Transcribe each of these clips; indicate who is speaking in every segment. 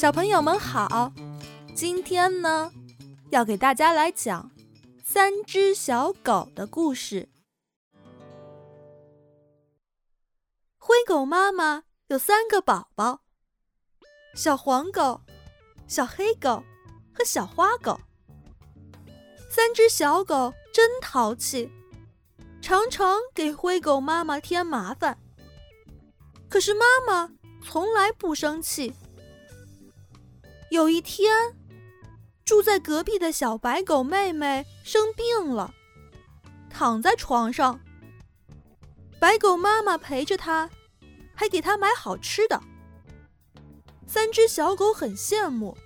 Speaker 1: 小朋友们好，今天呢，要给大家来讲三只小狗的故事。灰狗妈妈有三个宝宝：小黄狗、小黑狗和小花狗。三只小狗真淘气，常常给灰狗妈妈添麻烦。可是妈妈从来不生气。有一天，住在隔壁的小白狗妹妹生病了，躺在床上。白狗妈妈陪着她，还给她买好吃的。三只小狗很羡慕，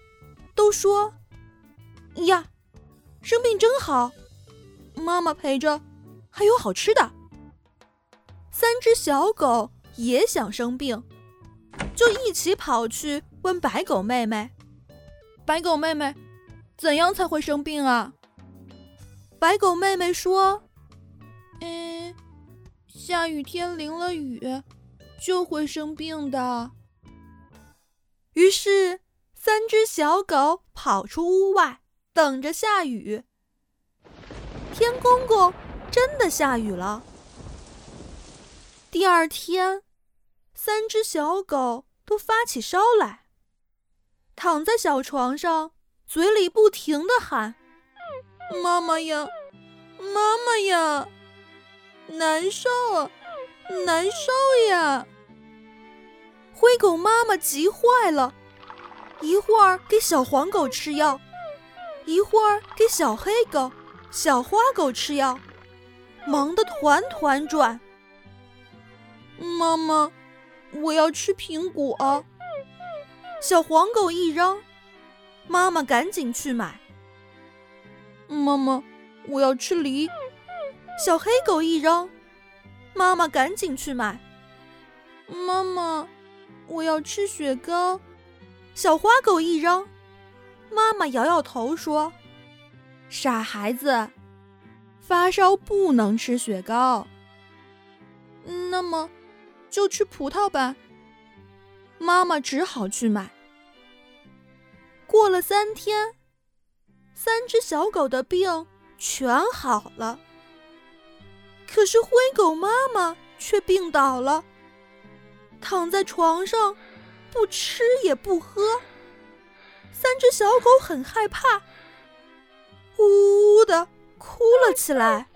Speaker 1: 都说：“呀，生病真好，妈妈陪着，还有好吃的。”三只小狗也想生病，就一起跑去问白狗妹妹。白狗妹妹，怎样才会生病啊？白狗妹妹说：“嗯，下雨天淋了雨就会生病的。”于是，三只小狗跑出屋外，等着下雨。天公公真的下雨了。第二天，三只小狗都发起烧来。躺在小床上，嘴里不停的喊：“妈妈呀，妈妈呀，难受，难受呀！”灰狗妈妈急坏了，一会儿给小黄狗吃药，一会儿给小黑狗、小花狗吃药，忙得团团转。妈妈，我要吃苹果。小黄狗一扔，妈妈赶紧去买。妈妈，我要吃梨。小黑狗一扔，妈妈赶紧去买。妈妈，我要吃雪糕。小花狗一扔，妈妈摇摇头说：“傻孩子，发烧不能吃雪糕。那么，就吃葡萄吧。”妈妈只好去买。过了三天，三只小狗的病全好了。可是灰狗妈妈却病倒了，躺在床上，不吃也不喝。三只小狗很害怕，呜呜的哭了起来。